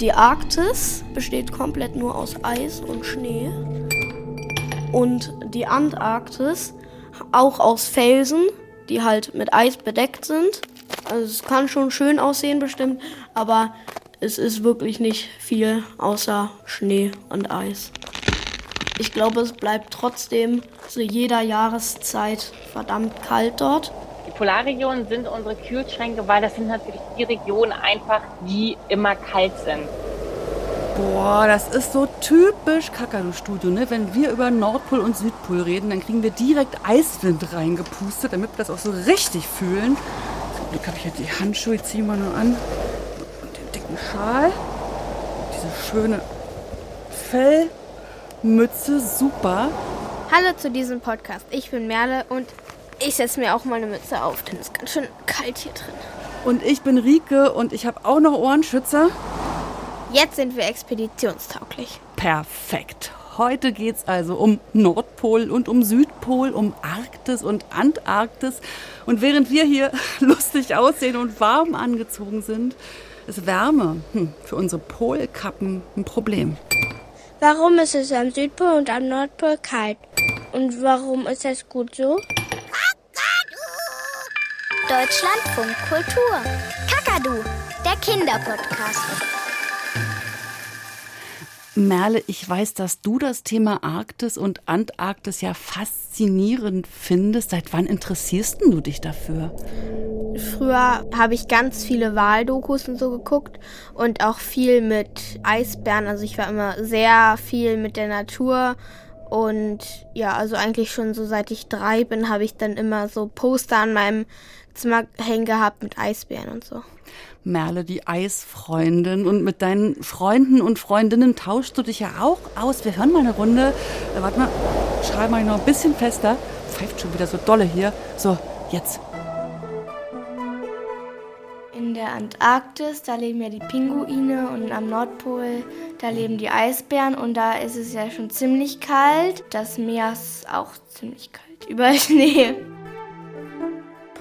Die Arktis besteht komplett nur aus Eis und Schnee. Und die Antarktis auch aus Felsen, die halt mit Eis bedeckt sind. Also es kann schon schön aussehen bestimmt, aber es ist wirklich nicht viel außer Schnee und Eis. Ich glaube, es bleibt trotzdem zu jeder Jahreszeit verdammt kalt dort. Polarregionen sind unsere Kühlschränke, weil das sind natürlich die Regionen einfach, die immer kalt sind. Boah, das ist so typisch Kakadu-Studio, ne? Wenn wir über Nordpol und Südpol reden, dann kriegen wir direkt Eiswind reingepustet, damit wir das auch so richtig fühlen. Zum Glück habe ich jetzt die Handschuhe, ich ziehe mal nur an. Und den dicken Schal. Diese schöne Fellmütze, super. Hallo zu diesem Podcast. Ich bin Merle und ich setze mir auch mal eine Mütze auf, denn es ist ganz schön kalt hier drin. Und ich bin Rike und ich habe auch noch Ohrenschützer. Jetzt sind wir expeditionstauglich. Perfekt. Heute geht es also um Nordpol und um Südpol, um Arktis und Antarktis. Und während wir hier lustig aussehen und warm angezogen sind, ist Wärme hm, für unsere Polkappen ein Problem. Warum ist es am Südpol und am Nordpol kalt? Und warum ist das gut so? Deutschlandfunk Kultur. Kakadu, der Kinderpodcast. Merle, ich weiß, dass du das Thema Arktis und Antarktis ja faszinierend findest. Seit wann interessierst du dich dafür? Früher habe ich ganz viele Waldokus und so geguckt und auch viel mit Eisbären. Also ich war immer sehr viel mit der Natur. Und ja, also eigentlich schon so seit ich drei bin, habe ich dann immer so Poster an meinem Zimmer hängen gehabt mit Eisbären und so. Merle, die Eisfreundin. Und mit deinen Freunden und Freundinnen tauschst du dich ja auch aus. Wir hören mal eine Runde. Äh, warte mal, schreib mal noch ein bisschen fester. Pfeift schon wieder so dolle hier. So, jetzt. In der Antarktis, da leben ja die Pinguine und am Nordpol, da leben die Eisbären und da ist es ja schon ziemlich kalt. Das Meer ist auch ziemlich kalt, überall Schnee.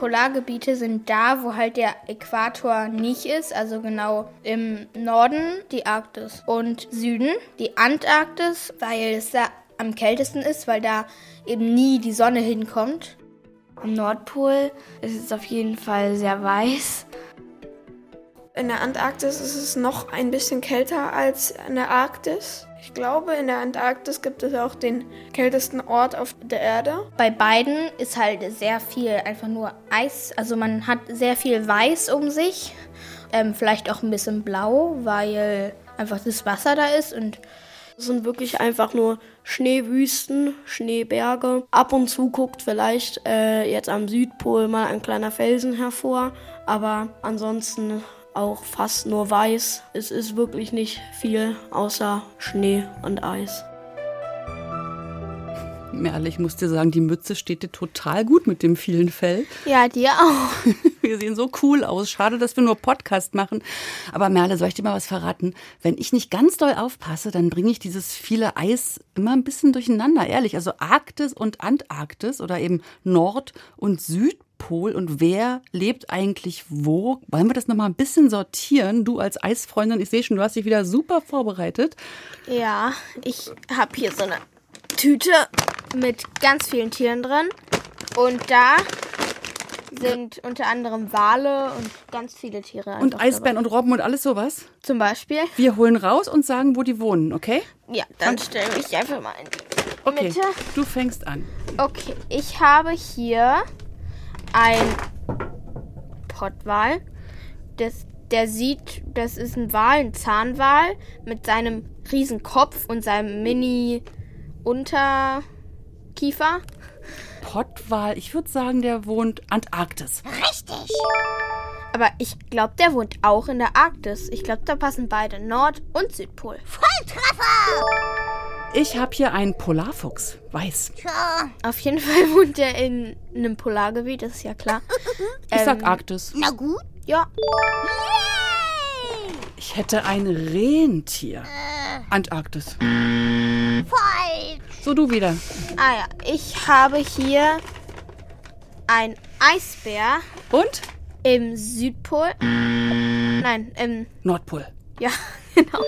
Polargebiete sind da, wo halt der Äquator nicht ist, also genau im Norden die Arktis und Süden die Antarktis, weil es da am kältesten ist, weil da eben nie die Sonne hinkommt. Am Nordpol ist es auf jeden Fall sehr weiß. In der Antarktis ist es noch ein bisschen kälter als in der Arktis. Ich glaube, in der Antarktis gibt es auch den kältesten Ort auf der Erde. Bei beiden ist halt sehr viel einfach nur Eis. Also man hat sehr viel Weiß um sich. Ähm, vielleicht auch ein bisschen Blau, weil einfach das Wasser da ist und es sind wirklich einfach nur Schneewüsten, Schneeberge. Ab und zu guckt vielleicht äh, jetzt am Südpol mal ein kleiner Felsen hervor, aber ansonsten auch fast nur weiß. Es ist wirklich nicht viel außer Schnee und Eis. Merle, ich muss dir sagen, die Mütze steht dir total gut mit dem vielen Fell. Ja, dir auch. Wir sehen so cool aus. Schade, dass wir nur Podcast machen. Aber Merle, soll ich dir mal was verraten? Wenn ich nicht ganz doll aufpasse, dann bringe ich dieses viele Eis immer ein bisschen durcheinander, ehrlich. Also Arktis und Antarktis oder eben Nord- und Südpol und wer lebt eigentlich wo? Wollen wir das nochmal ein bisschen sortieren? Du als Eisfreundin, ich sehe schon, du hast dich wieder super vorbereitet. Ja, ich habe hier so eine Tüte mit ganz vielen Tieren drin. Und da sind unter anderem Wale und ganz viele Tiere. Und Eisbären und Robben und alles sowas? Zum Beispiel. Wir holen raus und sagen, wo die wohnen, okay? Ja, dann stelle ich einfach mal in die Okay, Mitte. du fängst an. Okay, ich habe hier ein Pottwal. Das, der sieht, das ist ein Wal, ein Zahnwal mit seinem riesen Kopf und seinem Mini-Unterkiefer. Pottwal, ich würde sagen, der wohnt Antarktis. Richtig. Aber ich glaube, der wohnt auch in der Arktis. Ich glaube, da passen beide Nord- und Südpol. Volltreffer. Ich habe hier einen Polarfuchs, weiß. Tja, Auf jeden Fall wohnt er in einem Polargebiet, das ist ja klar. Ich sag Ähm, Arktis. na gut. Ja, Yay. Ich hätte ein Rentier. Antarktis. Falsch. So, du wieder. ah ja, ich habe hier ein Eisbär Und? im Südpol. Nein, im Nordpol. Ja, genau.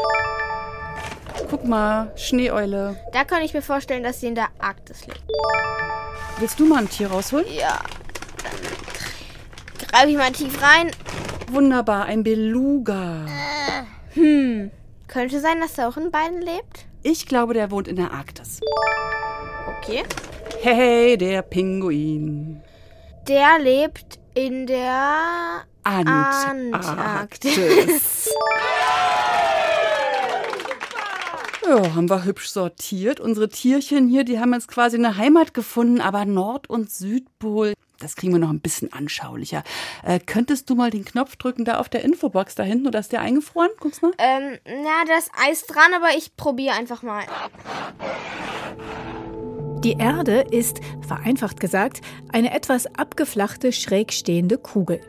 Guck mal, Schneeeule. Da kann ich mir vorstellen, dass sie in der Arktis lebt. Willst du mal ein Tier rausholen? Ja. Dann greife ich mal tief rein. Wunderbar, ein Beluga. Hm. Könnte sein, dass er auch in beiden lebt? Ich glaube, der wohnt in der Arktis. Okay. Hey, der Pinguin. Der lebt in der Antarktis. Antarktis. Ja, haben wir hübsch sortiert. Unsere Tierchen hier, die haben jetzt quasi eine Heimat gefunden, aber Nord- und Südpol, das kriegen wir noch ein bisschen anschaulicher. Äh, könntest du mal den Knopf drücken da auf der Infobox da hinten oder ist der eingefroren? Guck's mal. ähm, na, da ist Eis dran, aber ich probiere einfach mal. Die Erde ist, vereinfacht gesagt, eine etwas abgeflachte, schräg stehende Kugel.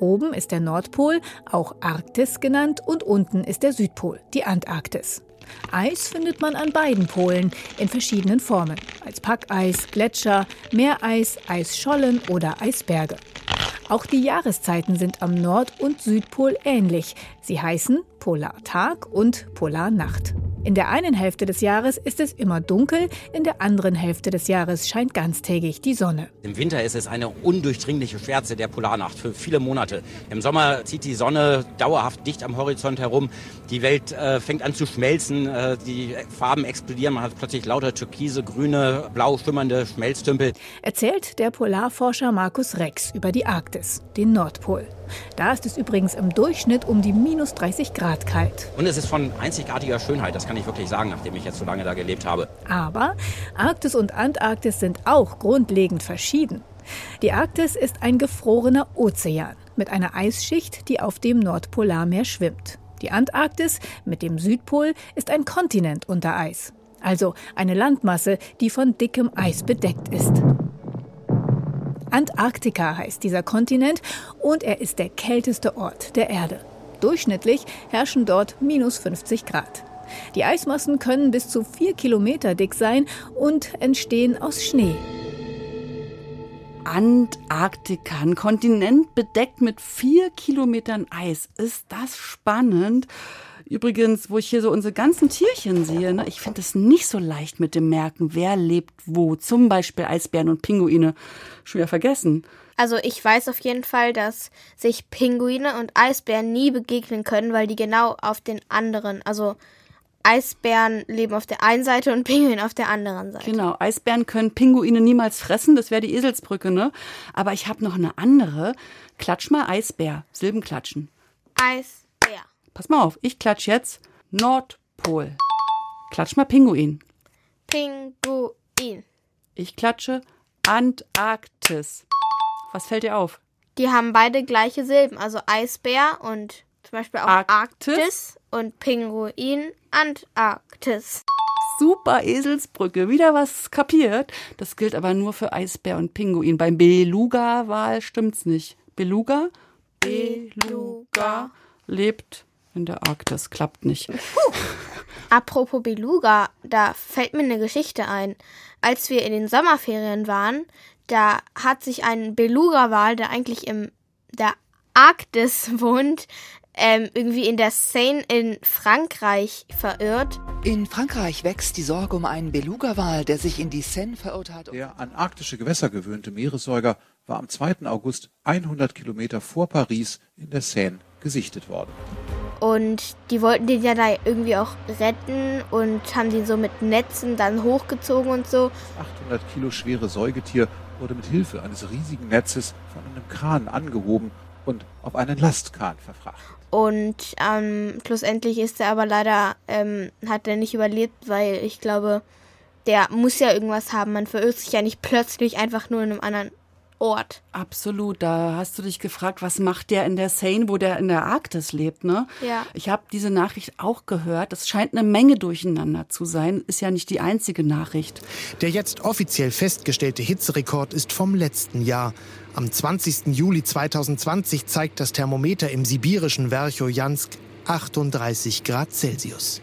Oben ist der Nordpol, auch Arktis genannt, und unten ist der Südpol, die Antarktis. Eis findet man an beiden Polen in verschiedenen Formen, als Packeis, Gletscher, Meereis, Eisschollen oder Eisberge. Auch die Jahreszeiten sind am Nord- und Südpol ähnlich. Sie heißen Polartag und Polarnacht. In der einen Hälfte des Jahres ist es immer dunkel, in der anderen Hälfte des Jahres scheint ganztägig die Sonne. Im Winter ist es eine undurchdringliche Schwärze der Polarnacht für viele Monate. Im Sommer zieht die Sonne dauerhaft dicht am Horizont herum. Die Welt äh, fängt an zu schmelzen, äh, die Farben explodieren. Man hat plötzlich lauter türkise, grüne, blau schimmernde Schmelztümpel. Erzählt der Polarforscher Markus Rex über die Arktis, den Nordpol. Da ist es übrigens im Durchschnitt um die minus 30 Grad kalt. Und es ist von einzigartiger Schönheit, das kann ich wirklich sagen, nachdem ich jetzt so lange da gelebt habe. Aber Arktis und Antarktis sind auch grundlegend verschieden. Die Arktis ist ein gefrorener Ozean mit einer Eisschicht, die auf dem Nordpolarmeer schwimmt. Die Antarktis mit dem Südpol ist ein Kontinent unter Eis, also eine Landmasse, die von dickem Eis bedeckt ist. Antarktika heißt dieser Kontinent und er ist der kälteste Ort der Erde. Durchschnittlich herrschen dort minus 50 Grad. Die Eismassen können bis zu vier Kilometer dick sein und entstehen aus Schnee. Antarktika, ein Kontinent bedeckt mit vier Kilometern Eis. Ist das spannend? Übrigens, wo ich hier so unsere ganzen Tierchen sehe, ne, ich finde es nicht so leicht mit dem Merken, wer lebt wo. Zum Beispiel Eisbären und Pinguine. Schon wieder vergessen. Also ich weiß auf jeden Fall, dass sich Pinguine und Eisbären nie begegnen können, weil die genau auf den anderen, also Eisbären leben auf der einen Seite und Pinguine auf der anderen Seite. Genau, Eisbären können Pinguine niemals fressen, das wäre die Eselsbrücke, ne? Aber ich habe noch eine andere. Klatsch mal Eisbär, Silbenklatschen. Eisbär. Pass mal auf, ich klatsch jetzt Nordpol. Klatsch mal Pinguin. Pinguin. Ich klatsche Antarktis. Was fällt dir auf? Die haben beide gleiche Silben, also Eisbär und zum Beispiel auch Arktis. Arktis und Pinguin Antarktis. Super Eselsbrücke, wieder was kapiert. Das gilt aber nur für Eisbär und Pinguin. Beim Beluga-Wal stimmt's nicht. Beluga? Beluga lebt in der Arktis. Klappt nicht. Apropos Beluga, da fällt mir eine Geschichte ein. Als wir in den Sommerferien waren, da hat sich ein Beluga-Wal, der eigentlich im der Arktis wohnt, ähm, irgendwie in der Seine in Frankreich verirrt. In Frankreich wächst die Sorge um einen Beluga-Wal, der sich in die Seine verirrt hat. Der an arktische Gewässer gewöhnte Meeressäuger war am 2. August 100 Kilometer vor Paris in der Seine gesichtet worden. Und die wollten den ja da irgendwie auch retten und haben den so mit Netzen dann hochgezogen und so. 800 Kilo schwere Säugetier wurde mit Hilfe eines riesigen Netzes von einem Kran angehoben und auf einen Lastkahn verfrachtet. Und ähm, schlussendlich ist er aber leider, ähm, hat er nicht überlebt, weil ich glaube, der muss ja irgendwas haben. Man verirrt sich ja nicht plötzlich einfach nur in einem anderen Ort. Absolut. Da hast du dich gefragt, was macht der in der Seine, wo der in der Arktis lebt, ne? Ja. Ich habe diese Nachricht auch gehört. Es scheint eine Menge durcheinander zu sein. Ist ja nicht die einzige Nachricht. Der jetzt offiziell festgestellte Hitzerekord ist vom letzten Jahr. Am 20. Juli 2020 zeigt das Thermometer im sibirischen Werchojansk 38 Grad Celsius.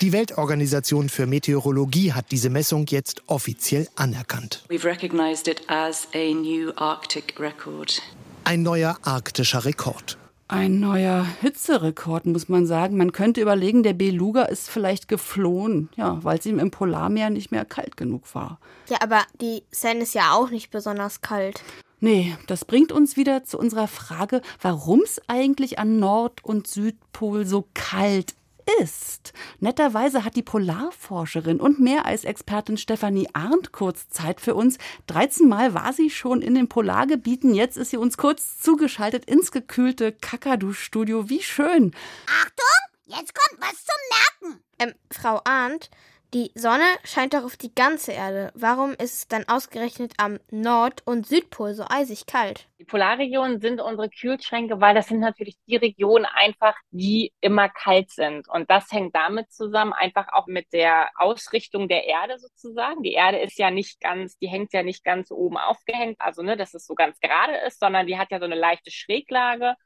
Die Weltorganisation für Meteorologie hat diese Messung jetzt offiziell anerkannt. We've recognized it as a new Arctic record. Ein neuer arktischer Rekord. Ein neuer Hitzerekord, muss man sagen. Man könnte überlegen, der Beluga ist vielleicht geflohen, ja, weil es ihm im Polarmeer nicht mehr kalt genug war. Ja, aber die Seine ist ja auch nicht besonders kalt. Nee, das bringt uns wieder zu unserer Frage, warum es eigentlich an Nord- und Südpol so kalt ist. Netterweise hat die Polarforscherin und Meereisexpertin Stefanie Arndt kurz Zeit für uns. 13 Mal war sie schon in den Polargebieten. Jetzt ist sie uns kurz zugeschaltet ins gekühlte Kakadu-Studio. Wie schön. Achtung, jetzt kommt was zum Merken. Ähm, Frau Arndt, die Sonne scheint doch auf die ganze Erde. Warum ist es dann ausgerechnet am Nord- und Südpol so eisig kalt? Die Polarregionen sind unsere Kühlschränke, weil das sind natürlich die Regionen einfach, die immer kalt sind. Und das hängt damit zusammen, einfach auch mit der Ausrichtung der Erde sozusagen. Die Erde ist ja nicht ganz, die hängt ja nicht ganz oben aufgehängt, also ne, dass es so ganz gerade ist, sondern die hat ja so eine leichte Schräglage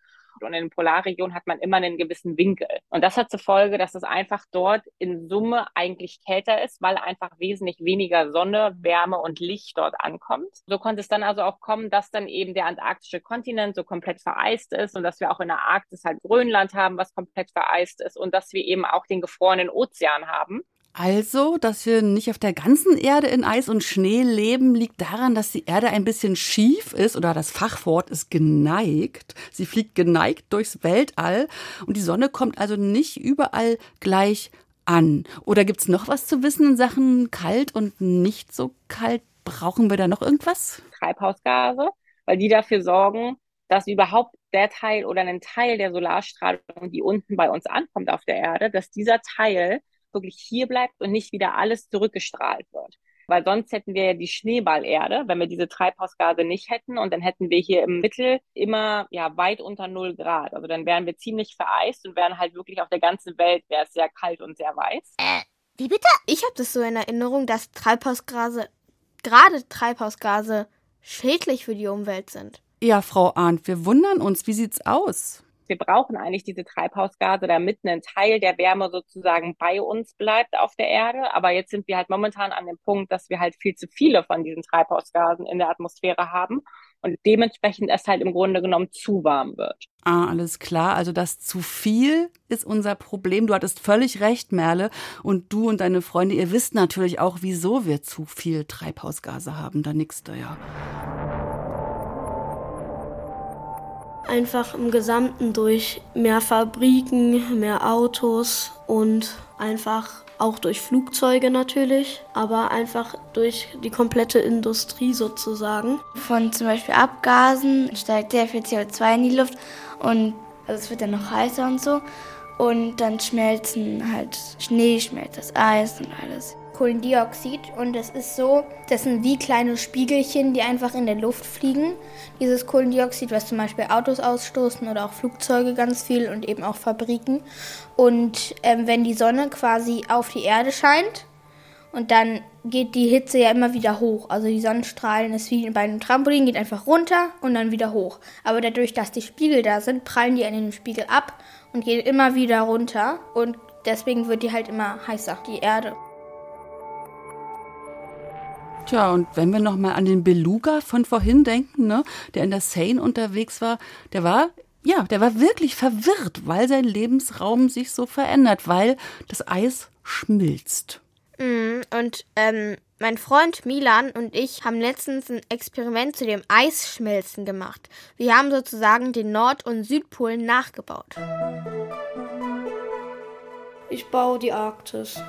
und in den Polarregionen hat man immer einen gewissen Winkel. Und das hat zur Folge, dass es einfach dort in Summe eigentlich kälter ist, weil einfach wesentlich weniger Sonne, Wärme und Licht dort ankommt. So konnte es dann also auch kommen, dass dann eben der antarktische Kontinent so komplett vereist ist und dass wir auch in der Arktis halt Grönland haben, was komplett vereist ist und dass wir eben auch den gefrorenen Ozean haben. Also, dass wir nicht auf der ganzen Erde in Eis und Schnee leben, liegt daran, dass die Erde ein bisschen schief ist oder das Fachwort ist geneigt. Sie fliegt geneigt durchs Weltall und die Sonne kommt also nicht überall gleich an. Oder gibt's noch was zu wissen in Sachen kalt und nicht so kalt? Brauchen wir da noch irgendwas? Treibhausgase, weil die dafür sorgen, dass überhaupt der Teil oder ein Teil der Solarstrahlung, die unten bei uns ankommt auf der Erde, dass dieser Teil wirklich hier bleibt und nicht wieder alles zurückgestrahlt wird. Weil sonst hätten wir ja die Schneeballerde, wenn wir diese Treibhausgase nicht hätten. Und dann hätten wir hier im Mittel immer ja weit unter null Grad. Also dann wären wir ziemlich vereist und wären halt wirklich auf der ganzen Welt wäre es sehr kalt und sehr weiß. Äh, wie bitte? Ich habe das so in Erinnerung, dass Treibhausgase, gerade Treibhausgase, schädlich für die Umwelt sind. Ja, Frau Arndt, wir wundern uns. Wie sieht's aus? Wir brauchen eigentlich diese Treibhausgase, damit ein Teil der Wärme sozusagen bei uns bleibt auf der Erde. Aber jetzt sind wir halt momentan an dem Punkt, dass wir halt viel zu viele von diesen Treibhausgasen in der Atmosphäre haben und dementsprechend es halt im Grunde genommen zu warm wird. Ah, alles klar. Also das zu viel ist unser Problem. Du hattest völlig recht, Merle. Und du und deine Freunde, ihr wisst natürlich auch, wieso wir zu viel Treibhausgase haben. Da nix da ja. Einfach im Gesamten durch mehr Fabriken, mehr Autos und einfach auch durch Flugzeuge natürlich, aber einfach durch die komplette Industrie sozusagen. Von zum Beispiel Abgasen steigt sehr viel CO2 in die Luft und also es wird dann noch heißer und so. Und dann schmelzen halt Schnee, schmelzt das Eis und alles. Kohlendioxid und es ist so, das sind wie kleine Spiegelchen, die einfach in der Luft fliegen. Dieses Kohlendioxid, was zum Beispiel Autos ausstoßen oder auch Flugzeuge ganz viel und eben auch Fabriken. Und ähm, wenn die Sonne quasi auf die Erde scheint und dann geht die Hitze ja immer wieder hoch. Also die Sonnenstrahlen ist wie bei einem Trampolin, geht einfach runter und dann wieder hoch. Aber dadurch, dass die Spiegel da sind, prallen die an den Spiegel ab und gehen immer wieder runter und deswegen wird die halt immer heißer, die Erde. Tja, und wenn wir nochmal an den Beluga von vorhin denken, ne, der in der Seine unterwegs war, der war, ja, der war wirklich verwirrt, weil sein Lebensraum sich so verändert, weil das Eis schmilzt. Mm, und ähm, mein Freund Milan und ich haben letztens ein Experiment zu dem Eisschmelzen gemacht. Wir haben sozusagen den Nord- und Südpol nachgebaut. Ich baue die Arktis.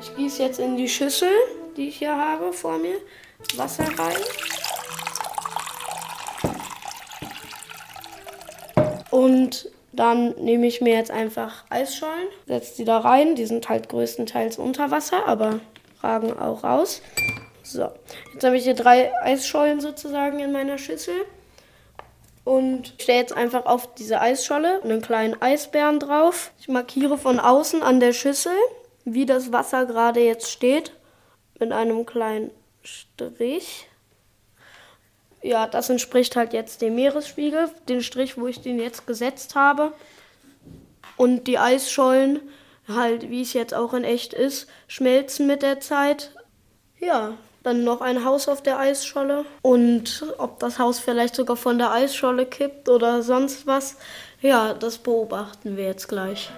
Ich gieße jetzt in die Schüssel die ich hier habe vor mir, Wasser rein. Und dann nehme ich mir jetzt einfach Eisschollen, setze die da rein. Die sind halt größtenteils unter Wasser, aber ragen auch raus. So, jetzt habe ich hier drei Eisschollen sozusagen in meiner Schüssel. Und stelle jetzt einfach auf diese Eisscholle einen kleinen Eisbären drauf. Ich markiere von außen an der Schüssel, wie das Wasser gerade jetzt steht mit einem kleinen Strich. Ja, das entspricht halt jetzt dem Meeresspiegel, den Strich, wo ich den jetzt gesetzt habe. Und die Eisschollen, halt wie es jetzt auch in echt ist, schmelzen mit der Zeit. Ja, dann noch ein Haus auf der Eisscholle. Und ob das Haus vielleicht sogar von der Eisscholle kippt oder sonst was, Ja, das beobachten wir jetzt gleich.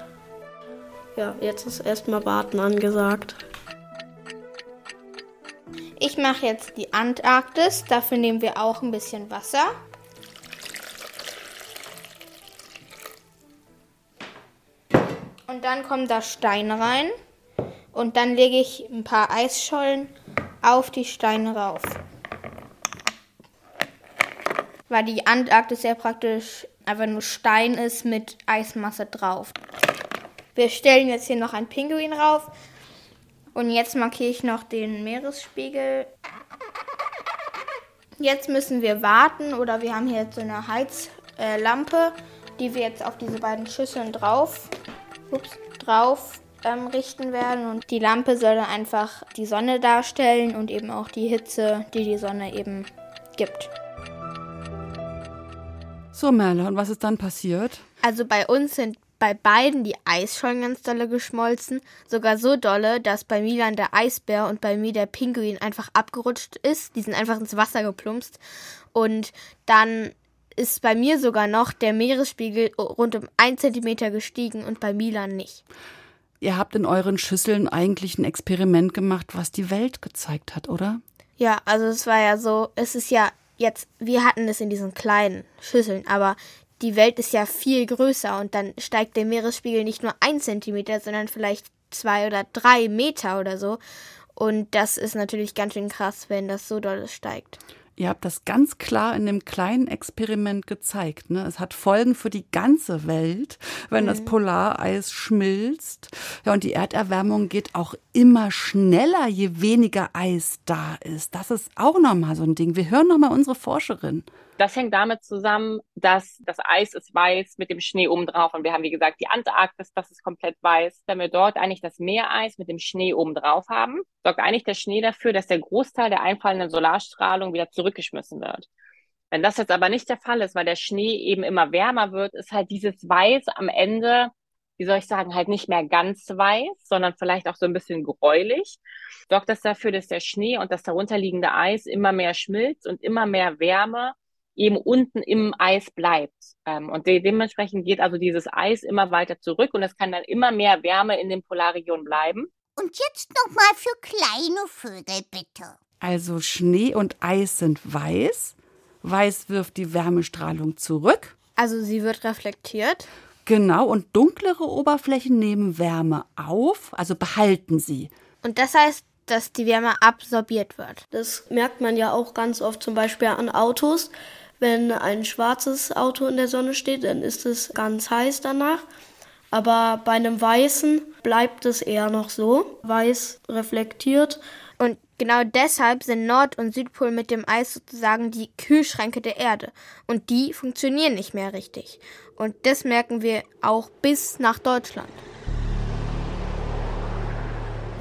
Ja, jetzt ist erstmal Warten angesagt. Ich mache jetzt die Antarktis. Dafür nehmen wir auch ein bisschen Wasser. Und dann kommt da Stein rein. Und dann lege ich ein paar Eisschollen auf die Steine rauf. Weil die Antarktis ja praktisch einfach nur Stein ist mit Eismasse drauf. Wir stellen jetzt hier noch einen Pinguin rauf. Und jetzt markiere ich noch den Meeresspiegel. Jetzt müssen wir warten oder wir haben hier jetzt so eine Heizlampe, äh, die wir jetzt auf diese beiden Schüsseln drauf, ups, drauf ähm, richten werden. Und die Lampe soll dann einfach die Sonne darstellen und eben auch die Hitze, die die Sonne eben gibt. So, Merle, und was ist dann passiert? Also bei uns sind bei beiden die Eisschollen ganz dolle geschmolzen. Sogar so dolle, dass bei Milan der Eisbär und bei mir der Pinguin einfach abgerutscht ist. Die sind einfach ins Wasser geplumpst. Und dann ist bei mir sogar noch der Meeresspiegel rund um ein Zentimeter gestiegen und bei Milan nicht. Ihr habt in euren Schüsseln eigentlich ein Experiment gemacht, was die Welt gezeigt hat, oder? Ja, also es war ja so, es ist ja jetzt, wir hatten es in diesen kleinen Schüsseln, aber die Welt ist ja viel größer und dann steigt der Meeresspiegel nicht nur ein Zentimeter, sondern vielleicht zwei oder drei Meter oder so. Und das ist natürlich ganz schön krass, wenn das so doll steigt. Ihr habt das ganz klar in dem kleinen Experiment gezeigt. Ne? Es hat Folgen für die ganze Welt, wenn mhm. das Polareis schmilzt. Ja, und die Erderwärmung geht auch immer schneller, je weniger Eis da ist. Das ist auch nochmal so ein Ding. Wir hören nochmal unsere Forscherin. Das hängt damit zusammen, dass das Eis ist weiß mit dem Schnee oben drauf. Und wir haben, wie gesagt, die Antarktis, das ist komplett weiß. Wenn wir dort eigentlich das Meereis mit dem Schnee oben drauf haben, sorgt eigentlich der Schnee dafür, dass der Großteil der einfallenden Solarstrahlung wieder zurückgeschmissen wird. Wenn das jetzt aber nicht der Fall ist, weil der Schnee eben immer wärmer wird, ist halt dieses Weiß am Ende, wie soll ich sagen, halt nicht mehr ganz weiß, sondern vielleicht auch so ein bisschen gräulich. Sorgt das dafür, dass der Schnee und das darunterliegende Eis immer mehr schmilzt und immer mehr Wärme eben unten im Eis bleibt. Ähm, und de dementsprechend geht also dieses Eis immer weiter zurück und es kann dann immer mehr Wärme in den Polarregionen bleiben. Und jetzt nochmal für kleine Vögel, bitte. Also Schnee und Eis sind weiß. Weiß wirft die Wärmestrahlung zurück. Also sie wird reflektiert. Genau, und dunklere Oberflächen nehmen Wärme auf, also behalten sie. Und das heißt, dass die Wärme absorbiert wird. Das merkt man ja auch ganz oft zum Beispiel an Autos. Wenn ein schwarzes Auto in der Sonne steht, dann ist es ganz heiß danach. Aber bei einem weißen bleibt es eher noch so. Weiß reflektiert. Und genau deshalb sind Nord- und Südpol mit dem Eis sozusagen die Kühlschränke der Erde. Und die funktionieren nicht mehr richtig. Und das merken wir auch bis nach Deutschland.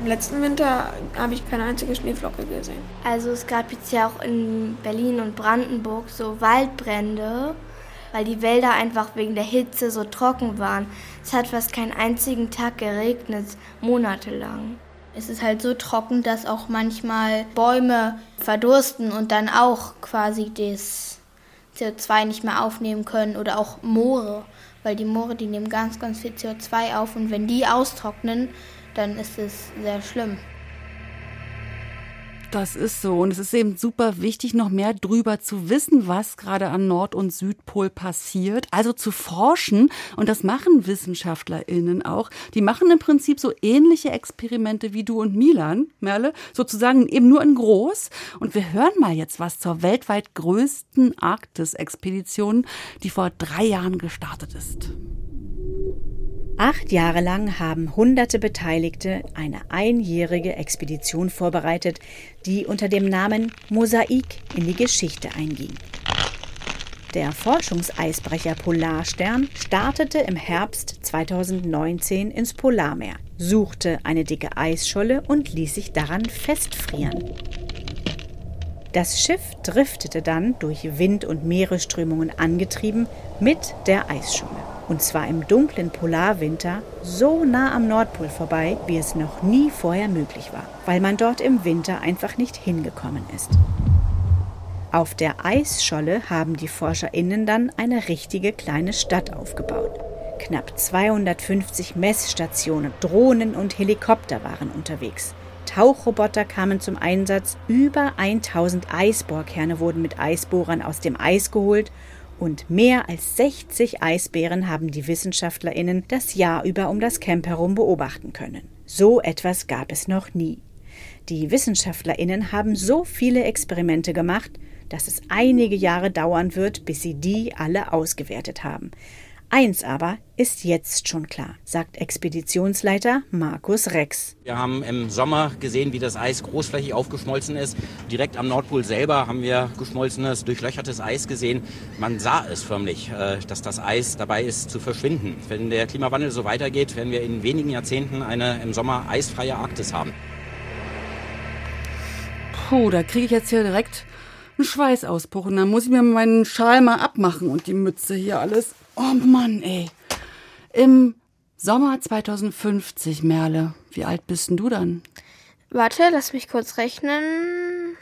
Im letzten Winter habe ich keine einzige Schneeflocke gesehen. Also es gab jetzt ja auch in Berlin und Brandenburg so Waldbrände, weil die Wälder einfach wegen der Hitze so trocken waren. Es hat fast keinen einzigen Tag geregnet, monatelang. Es ist halt so trocken, dass auch manchmal Bäume verdursten und dann auch quasi das CO2 nicht mehr aufnehmen können oder auch Moore, weil die Moore, die nehmen ganz, ganz viel CO2 auf und wenn die austrocknen, dann ist es sehr schlimm. Das ist so. Und es ist eben super wichtig, noch mehr drüber zu wissen, was gerade an Nord- und Südpol passiert. Also zu forschen. Und das machen WissenschaftlerInnen auch. Die machen im Prinzip so ähnliche Experimente wie du und Milan, Merle. Sozusagen eben nur in groß. Und wir hören mal jetzt was zur weltweit größten Arktis-Expedition, die vor drei Jahren gestartet ist. Acht Jahre lang haben hunderte Beteiligte eine einjährige Expedition vorbereitet, die unter dem Namen Mosaik in die Geschichte einging. Der Forschungseisbrecher Polarstern startete im Herbst 2019 ins Polarmeer, suchte eine dicke Eisscholle und ließ sich daran festfrieren. Das Schiff driftete dann durch Wind- und Meeresströmungen angetrieben mit der Eisscholle und zwar im dunklen Polarwinter, so nah am Nordpol vorbei, wie es noch nie vorher möglich war, weil man dort im Winter einfach nicht hingekommen ist. Auf der Eisscholle haben die ForscherInnen dann eine richtige kleine Stadt aufgebaut. Knapp 250 Messstationen, Drohnen und Helikopter waren unterwegs. Tauchroboter kamen zum Einsatz, über 1000 Eisbohrkerne wurden mit Eisbohrern aus dem Eis geholt und mehr als 60 Eisbären haben die WissenschaftlerInnen das Jahr über um das Camp herum beobachten können. So etwas gab es noch nie. Die WissenschaftlerInnen haben so viele Experimente gemacht, dass es einige Jahre dauern wird, bis sie die alle ausgewertet haben. Eins aber ist jetzt schon klar, sagt Expeditionsleiter Markus Rex. Wir haben im Sommer gesehen, wie das Eis großflächig aufgeschmolzen ist. Direkt am Nordpol selber haben wir geschmolzenes, durchlöchertes Eis gesehen. Man sah es förmlich, äh, dass das Eis dabei ist zu verschwinden. Wenn der Klimawandel so weitergeht, werden wir in wenigen Jahrzehnten eine im Sommer eisfreie Arktis haben. Puh, da kriege ich jetzt hier direkt einen Schweißausbruch und dann muss ich mir meinen Schal mal abmachen und die Mütze hier alles. Oh Mann, ey. Im Sommer 2050, Merle. Wie alt bist denn du dann? Warte, lass mich kurz rechnen.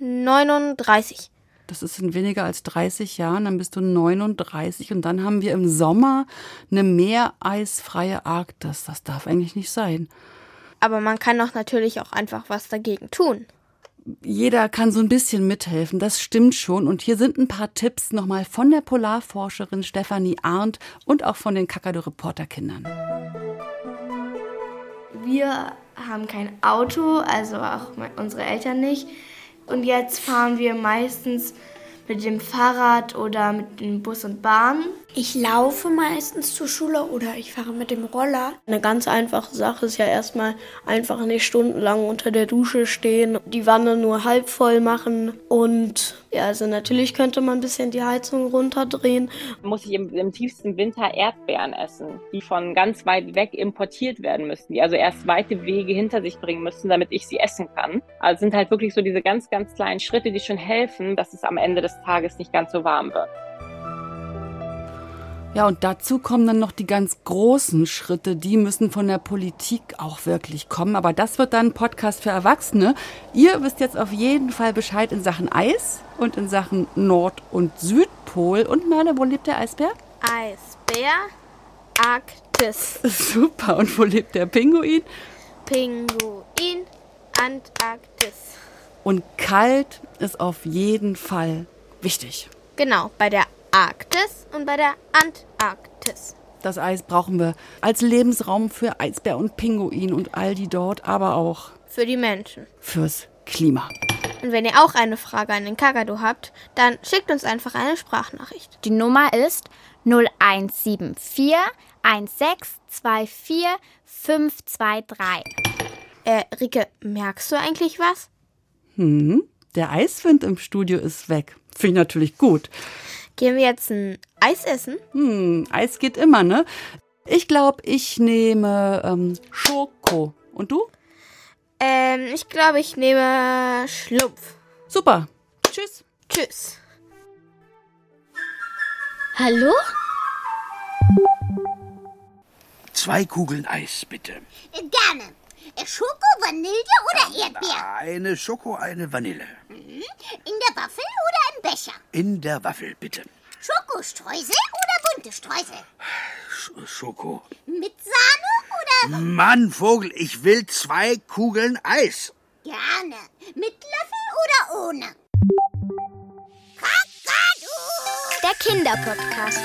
39. Das ist in weniger als 30 Jahren, dann bist du 39 und dann haben wir im Sommer eine meereisfreie Arktis. Das darf eigentlich nicht sein. Aber man kann doch natürlich auch einfach was dagegen tun jeder kann so ein bisschen mithelfen, das stimmt schon. Und hier sind ein paar Tipps nochmal von der Polarforscherin Stefanie Arndt und auch von den Kakadu-Reporterkindern. Wir haben kein Auto, also auch unsere Eltern nicht. Und jetzt fahren wir meistens mit dem Fahrrad oder mit dem Bus und Bahn. Ich laufe meistens zur Schule oder ich fahre mit dem Roller. Eine ganz einfache Sache ist ja erstmal einfach nicht stundenlang unter der Dusche stehen, die Wanne nur halb voll machen und ja, also natürlich könnte man ein bisschen die Heizung runterdrehen. Muss ich im, im tiefsten Winter Erdbeeren essen, die von ganz weit weg importiert werden müssen, die also erst weite Wege hinter sich bringen müssen, damit ich sie essen kann. Also sind halt wirklich so diese ganz, ganz kleinen Schritte, die schon helfen, dass es am Ende des Tages nicht ganz so warm wird. Ja, und dazu kommen dann noch die ganz großen Schritte, die müssen von der Politik auch wirklich kommen. Aber das wird dann ein Podcast für Erwachsene. Ihr wisst jetzt auf jeden Fall Bescheid in Sachen Eis und in Sachen Nord- und Südpol. Und Merle, wo lebt der Eisbär? Eisbär, Arktis. Super. Und wo lebt der Pinguin? Pinguin, Antarktis. Und kalt ist auf jeden Fall wichtig. Genau, bei der Arktis und bei der Antarktis. Das Eis brauchen wir als Lebensraum für Eisbär und Pinguin und all die dort, aber auch für die Menschen. Fürs Klima. Und wenn ihr auch eine Frage an den Kakadu habt, dann schickt uns einfach eine Sprachnachricht. Die Nummer ist 0174 1624 523. Äh, Rike, merkst du eigentlich was? Hm, der Eiswind im Studio ist weg. Finde ich natürlich gut. Gehen wir jetzt ein Eis essen? Hm, Eis geht immer, ne? Ich glaube, ich nehme ähm, Schoko. Und du? Ähm, ich glaube, ich nehme Schlumpf. Super. Tschüss. Tschüss. Hallo? Zwei Kugeln Eis, bitte. Gerne. Schoko, Vanille oder Erdbeer? Eine Schoko, eine Vanille. Mhm. In der Waffel oder im Becher? In der Waffel, bitte. Schokostreusel oder bunte Streusel? Sch Schoko. Mit Sahne oder... Mann, Vogel, ich will zwei Kugeln Eis. Gerne. Mit Löffel oder ohne? Kakadu! Der Kinderpodcast.